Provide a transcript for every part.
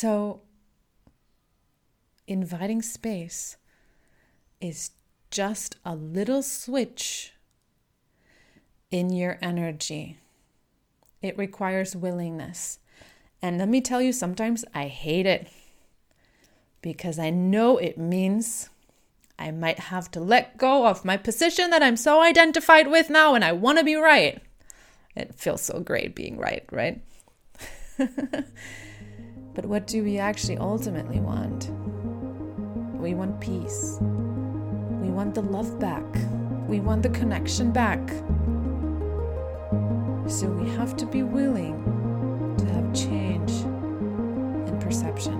So, inviting space is just a little switch in your energy. It requires willingness. And let me tell you, sometimes I hate it because I know it means I might have to let go of my position that I'm so identified with now and I want to be right. It feels so great being right, right? but what do we actually ultimately want? We want peace. We want the love back. We want the connection back. So we have to be willing to have change in perception.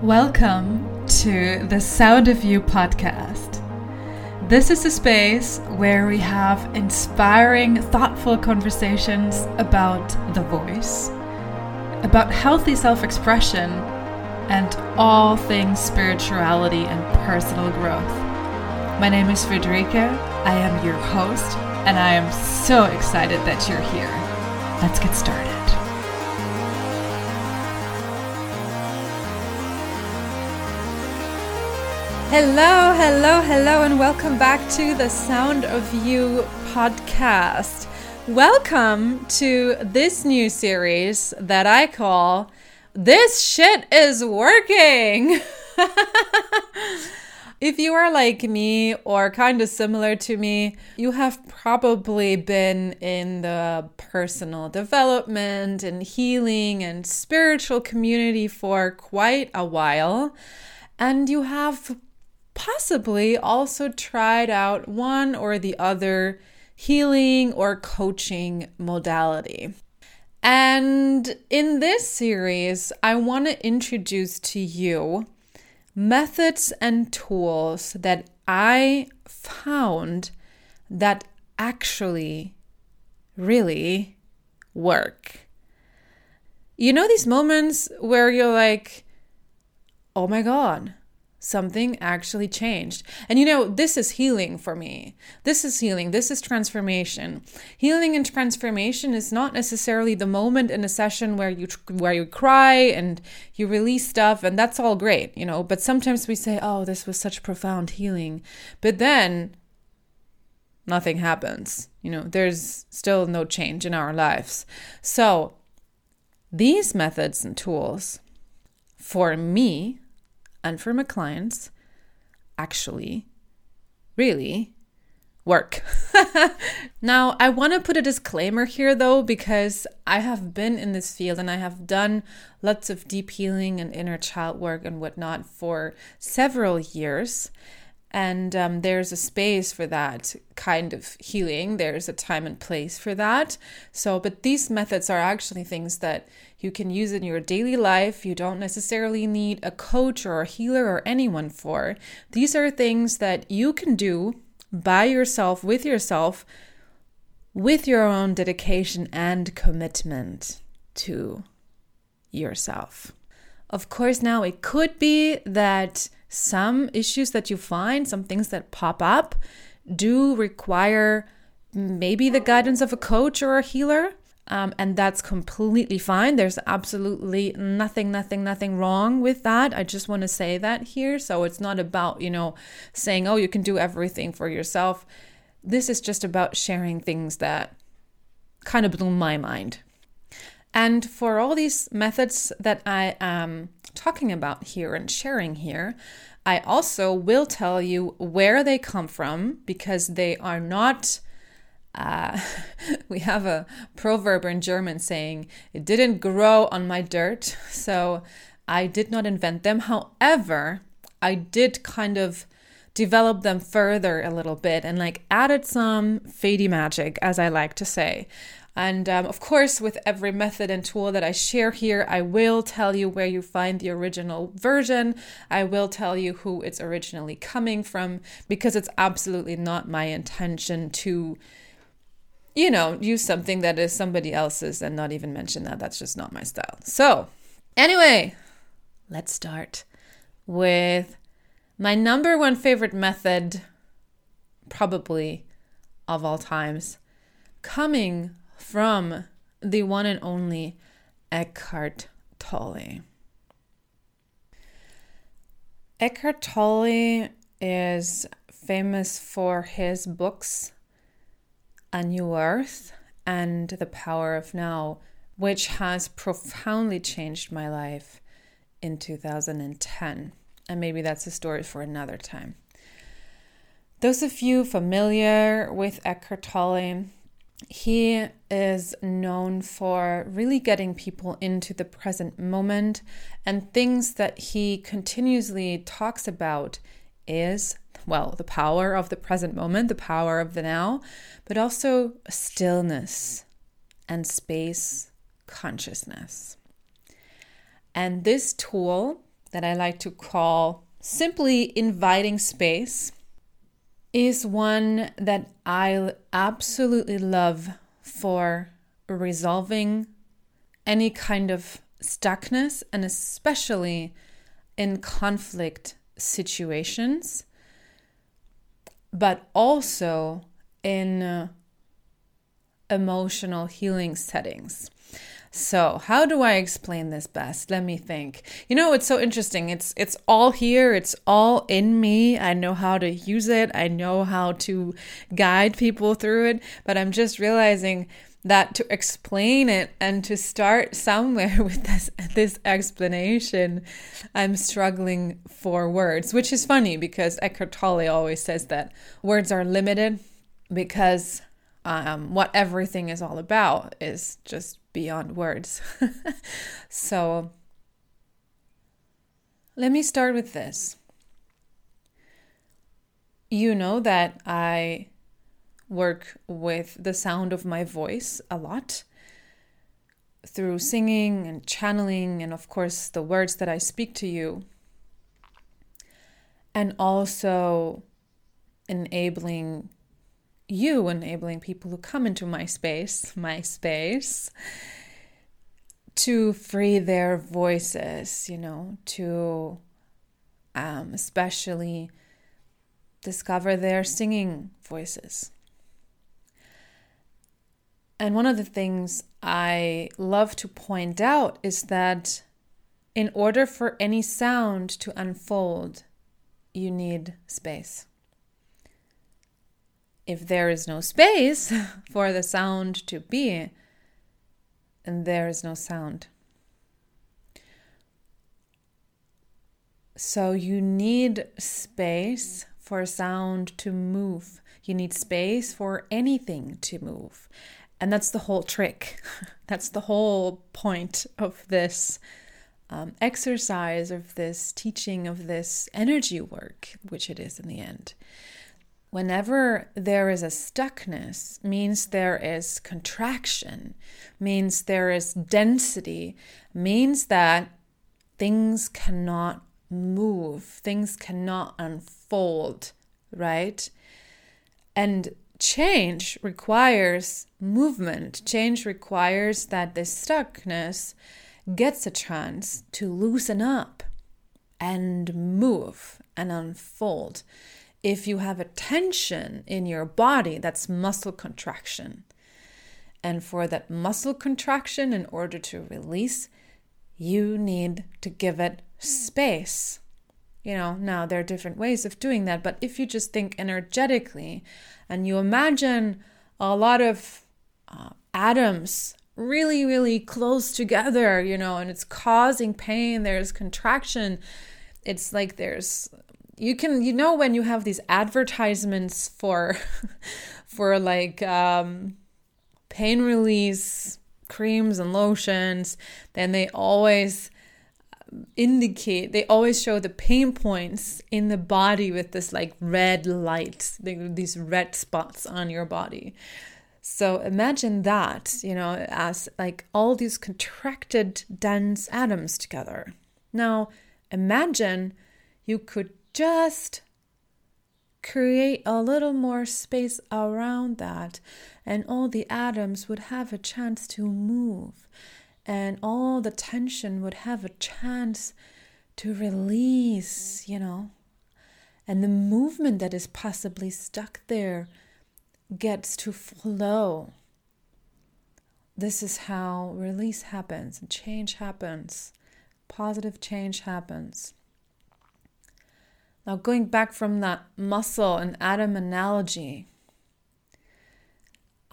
Welcome to the Sound of You podcast. This is a space where we have inspiring, thoughtful conversations about the voice, about healthy self expression, and all things spirituality and personal growth. My name is Friederike. I am your host, and I am so excited that you're here. Let's get started. Hello, hello, hello, and welcome back to the Sound of You podcast. Welcome to this new series that I call This Shit is Working. if you are like me or kind of similar to me, you have probably been in the personal development and healing and spiritual community for quite a while. And you have possibly also tried out one or the other healing or coaching modality. And in this series, I want to introduce to you methods and tools that I found that actually really work. You know, these moments where you're like, oh my God, something actually changed. And you know, this is healing for me. This is healing. This is transformation. Healing and transformation is not necessarily the moment in a session where you where you cry and you release stuff and that's all great, you know, but sometimes we say, "Oh, this was such profound healing." But then nothing happens. You know, there's still no change in our lives. So, these methods and tools for me and for my clients actually really work. now, I want to put a disclaimer here though, because I have been in this field and I have done lots of deep healing and inner child work and whatnot for several years. And um, there's a space for that kind of healing. There's a time and place for that. So, but these methods are actually things that you can use in your daily life. You don't necessarily need a coach or a healer or anyone for. These are things that you can do by yourself, with yourself, with your own dedication and commitment to yourself. Of course, now it could be that some issues that you find, some things that pop up, do require maybe the guidance of a coach or a healer. Um, and that's completely fine. There's absolutely nothing, nothing, nothing wrong with that. I just want to say that here. So it's not about, you know, saying, oh, you can do everything for yourself. This is just about sharing things that kind of blew my mind. And for all these methods that I am talking about here and sharing here, I also will tell you where they come from because they are not. Uh, we have a proverb in German saying, it didn't grow on my dirt. So I did not invent them. However, I did kind of develop them further a little bit and like added some fady magic, as I like to say. And um, of course, with every method and tool that I share here, I will tell you where you find the original version. I will tell you who it's originally coming from because it's absolutely not my intention to, you know, use something that is somebody else's and not even mention that. That's just not my style. So, anyway, let's start with my number one favorite method, probably of all times, coming from the one and only Eckhart Tolle. Eckhart Tolle is famous for his books A New Earth and The Power of Now, which has profoundly changed my life in 2010. And maybe that's a story for another time. Those of you familiar with Eckhart Tolle, he is known for really getting people into the present moment, and things that he continuously talks about is well, the power of the present moment, the power of the now, but also stillness and space consciousness. And this tool that I like to call simply inviting space is one that I absolutely love for resolving any kind of stuckness and especially in conflict situations, but also in uh, emotional healing settings. So, how do I explain this best? Let me think. You know, it's so interesting. It's it's all here. It's all in me. I know how to use it. I know how to guide people through it, but I'm just realizing that to explain it and to start somewhere with this this explanation i'm struggling for words which is funny because eckhart tolle always says that words are limited because um, what everything is all about is just beyond words. so let me start with this. You know that I work with the sound of my voice a lot through singing and channeling, and of course, the words that I speak to you, and also enabling you enabling people who come into my space, my space, to free their voices, you know, to um, especially discover their singing voices. And one of the things I love to point out is that in order for any sound to unfold, you need space if there is no space for the sound to be, and there is no sound. So you need space for sound to move. You need space for anything to move. And that's the whole trick. that's the whole point of this um, exercise, of this teaching, of this energy work, which it is in the end whenever there is a stuckness means there is contraction means there is density means that things cannot move things cannot unfold right and change requires movement change requires that this stuckness gets a chance to loosen up and move and unfold if you have a tension in your body, that's muscle contraction. And for that muscle contraction, in order to release, you need to give it space. You know, now there are different ways of doing that, but if you just think energetically and you imagine a lot of uh, atoms really, really close together, you know, and it's causing pain, there's contraction. It's like there's you can you know when you have these advertisements for for like um pain release creams and lotions then they always indicate they always show the pain points in the body with this like red light these red spots on your body. So imagine that you know as like all these contracted dense atoms together. Now imagine you could just create a little more space around that, and all the atoms would have a chance to move, and all the tension would have a chance to release, you know. And the movement that is possibly stuck there gets to flow. This is how release happens and change happens. Positive change happens. Now, going back from that muscle and atom analogy,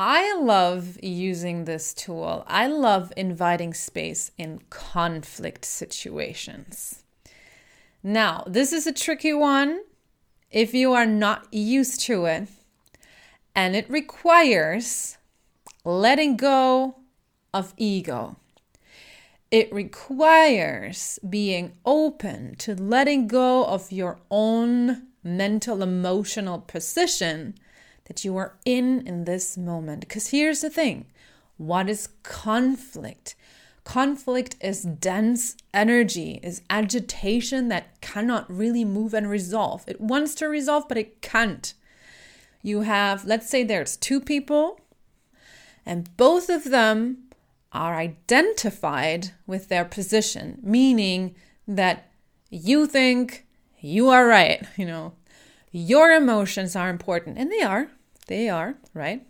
I love using this tool. I love inviting space in conflict situations. Now, this is a tricky one if you are not used to it, and it requires letting go of ego. It requires being open to letting go of your own mental, emotional position that you are in in this moment. Because here's the thing what is conflict? Conflict is dense energy, is agitation that cannot really move and resolve. It wants to resolve, but it can't. You have, let's say there's two people, and both of them are identified with their position, meaning that you think you are right, you know, your emotions are important, and they are, they are, right?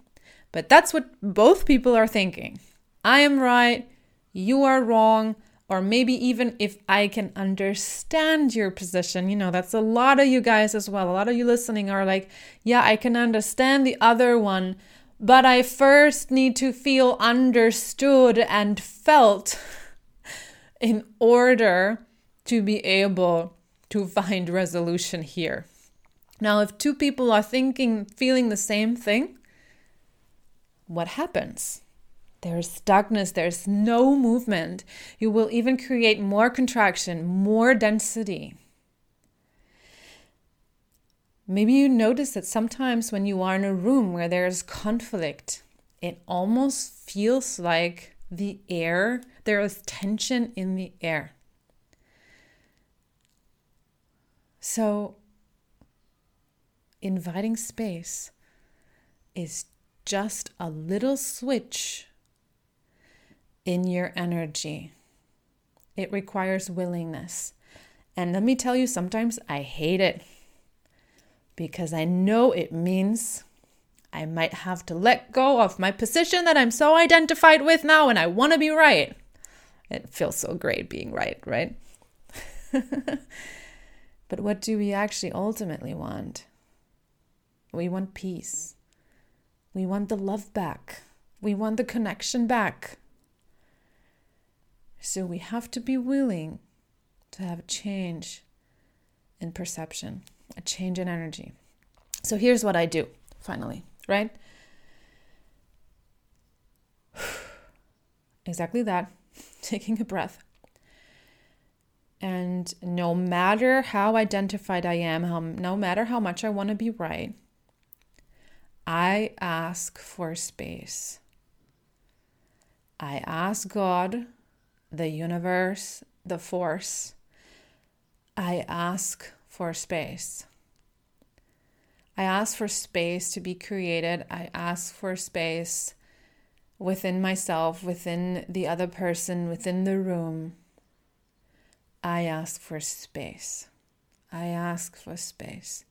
But that's what both people are thinking. I am right, you are wrong, or maybe even if I can understand your position, you know, that's a lot of you guys as well. A lot of you listening are like, yeah, I can understand the other one, but I first need to feel understood and felt in order to be able to find resolution here. Now, if two people are thinking, feeling the same thing, what happens? There's stuckness, there's no movement. You will even create more contraction, more density. Maybe you notice that sometimes when you are in a room where there's conflict, it almost feels like the air, there is tension in the air. So, inviting space is just a little switch in your energy. It requires willingness. And let me tell you, sometimes I hate it because I know it means I might have to let go of my position that I'm so identified with now and I want to be right. It feels so great being right, right? but what do we actually ultimately want? We want peace. We want the love back. We want the connection back. So we have to be willing to have a change in perception a change in energy. So here's what I do finally, right? exactly that, taking a breath. And no matter how identified I am, how, no matter how much I want to be right, I ask for space. I ask God, the universe, the force, I ask for space. I ask for space to be created. I ask for space within myself, within the other person, within the room. I ask for space. I ask for space.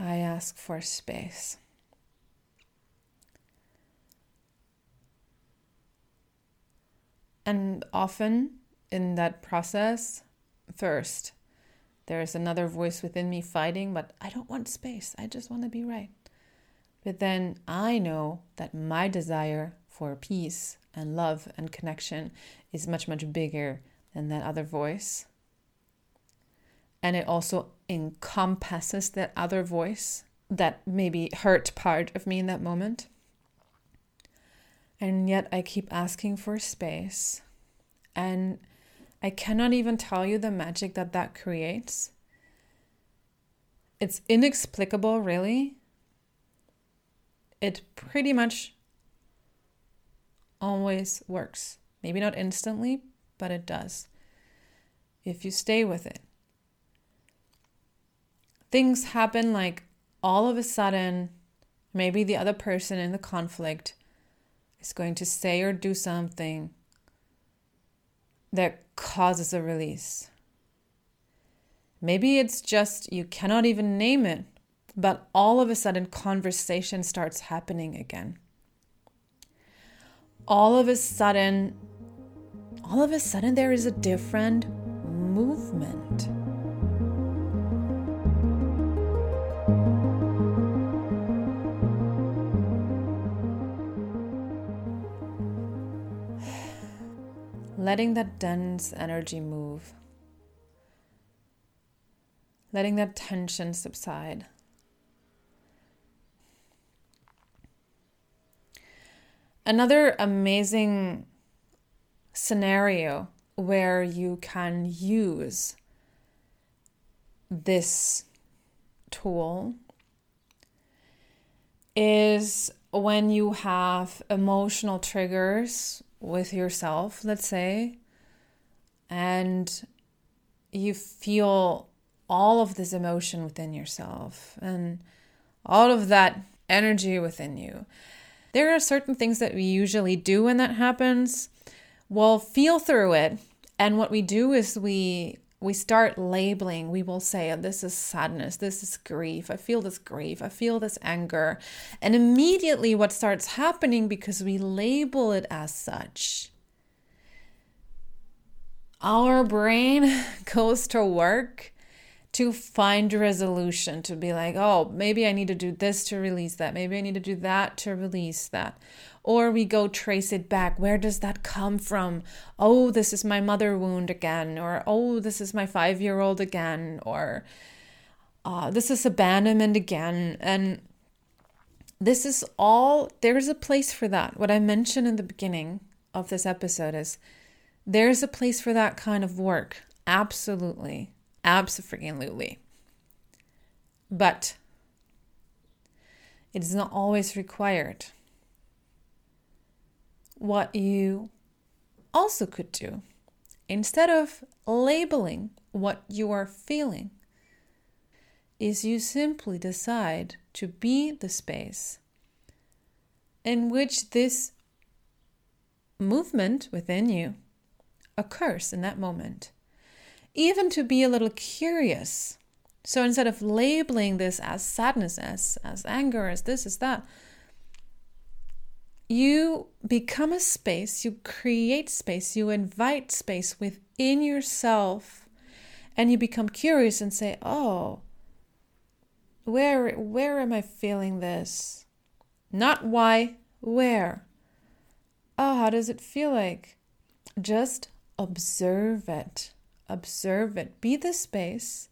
I ask for space. And often in that process, first, there's another voice within me fighting, but I don't want space. I just want to be right. But then I know that my desire for peace and love and connection is much, much bigger than that other voice. And it also encompasses that other voice that maybe hurt part of me in that moment. And yet I keep asking for space. And I cannot even tell you the magic that that creates. It's inexplicable, really. It pretty much always works. Maybe not instantly, but it does. If you stay with it. Things happen like all of a sudden, maybe the other person in the conflict is going to say or do something that causes a release. Maybe it's just you cannot even name it, but all of a sudden, conversation starts happening again. All of a sudden, all of a sudden, there is a different movement. Letting that dense energy move, letting that tension subside. Another amazing scenario where you can use this tool is when you have emotional triggers with yourself, let's say, and you feel all of this emotion within yourself and all of that energy within you. There are certain things that we usually do when that happens. We'll feel through it. And what we do is we we start labeling. We will say, oh, This is sadness. This is grief. I feel this grief. I feel this anger. And immediately, what starts happening because we label it as such, our brain goes to work to find resolution, to be like, oh, maybe I need to do this to release that. Maybe I need to do that to release that. Or we go trace it back. Where does that come from? Oh, this is my mother wound again. Or, oh, this is my five year old again. Or, uh, this is abandonment again. And this is all, there's a place for that. What I mentioned in the beginning of this episode is there's a place for that kind of work. Absolutely. Absolutely. But it is not always required. What you also could do, instead of labeling what you are feeling, is you simply decide to be the space in which this movement within you occurs in that moment even to be a little curious. So instead of labeling this as sadness, as, as anger, as this, as that, you become a space, you create space, you invite space within yourself, and you become curious and say, Oh, where where am I feeling this? Not why, where? Oh, how does it feel like? Just observe it observe it, be the space,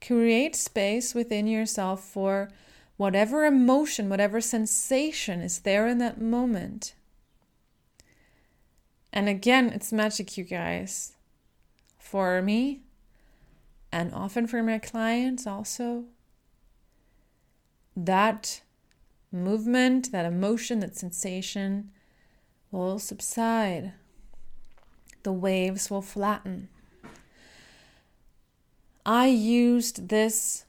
create space within yourself for whatever emotion, whatever sensation is there in that moment. And again, it's magic, you guys. For me, and often for my clients also, that movement, that emotion, that sensation will subside. The waves will flatten. I used this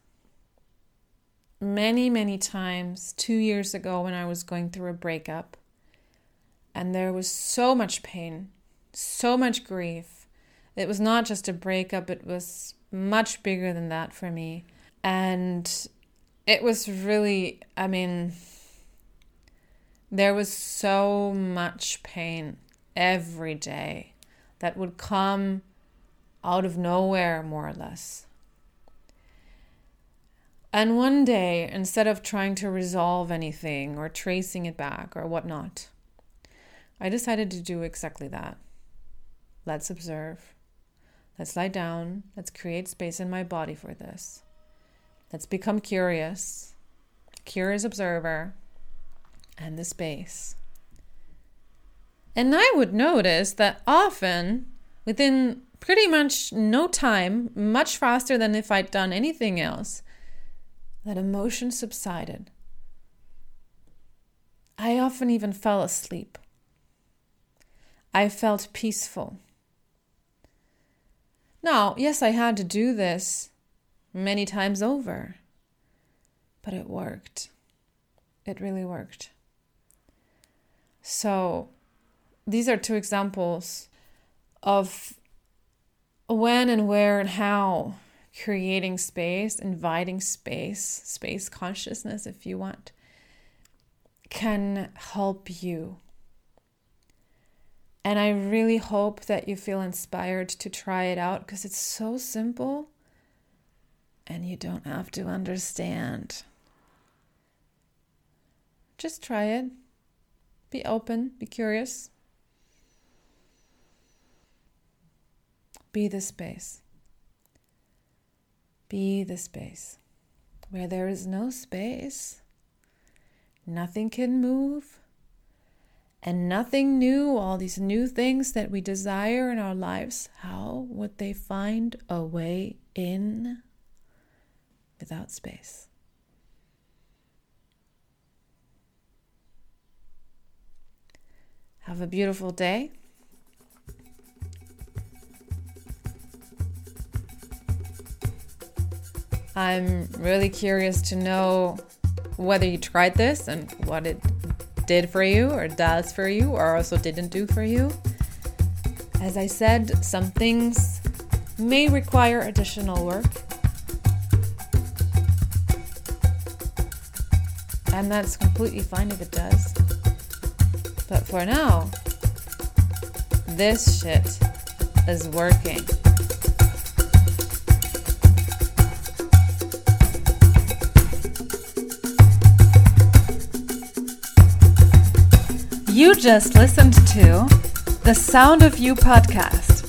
many, many times two years ago when I was going through a breakup. And there was so much pain, so much grief. It was not just a breakup, it was much bigger than that for me. And it was really, I mean, there was so much pain every day that would come out of nowhere, more or less. And one day, instead of trying to resolve anything or tracing it back or whatnot, I decided to do exactly that. Let's observe. Let's lie down. Let's create space in my body for this. Let's become curious, curious observer, and the space. And I would notice that often within pretty much no time, much faster than if I'd done anything else, that emotion subsided. I often even fell asleep. I felt peaceful. Now, yes, I had to do this many times over, but it worked. It really worked. So, these are two examples of when and where and how creating space, inviting space, space consciousness, if you want, can help you. And I really hope that you feel inspired to try it out because it's so simple and you don't have to understand. Just try it. Be open, be curious. Be the space. Be the space. Where there is no space, nothing can move, and nothing new, all these new things that we desire in our lives, how would they find a way in without space? Have a beautiful day. I'm really curious to know whether you tried this and what it did for you or does for you or also didn't do for you. As I said, some things may require additional work. And that's completely fine if it does. But for now, this shit is working. You just listened to the Sound of You podcast.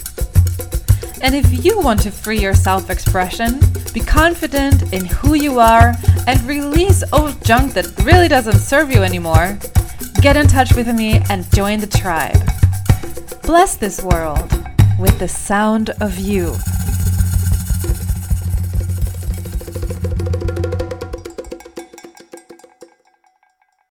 And if you want to free your self expression, be confident in who you are, and release old junk that really doesn't serve you anymore, get in touch with me and join the tribe. Bless this world with the sound of you.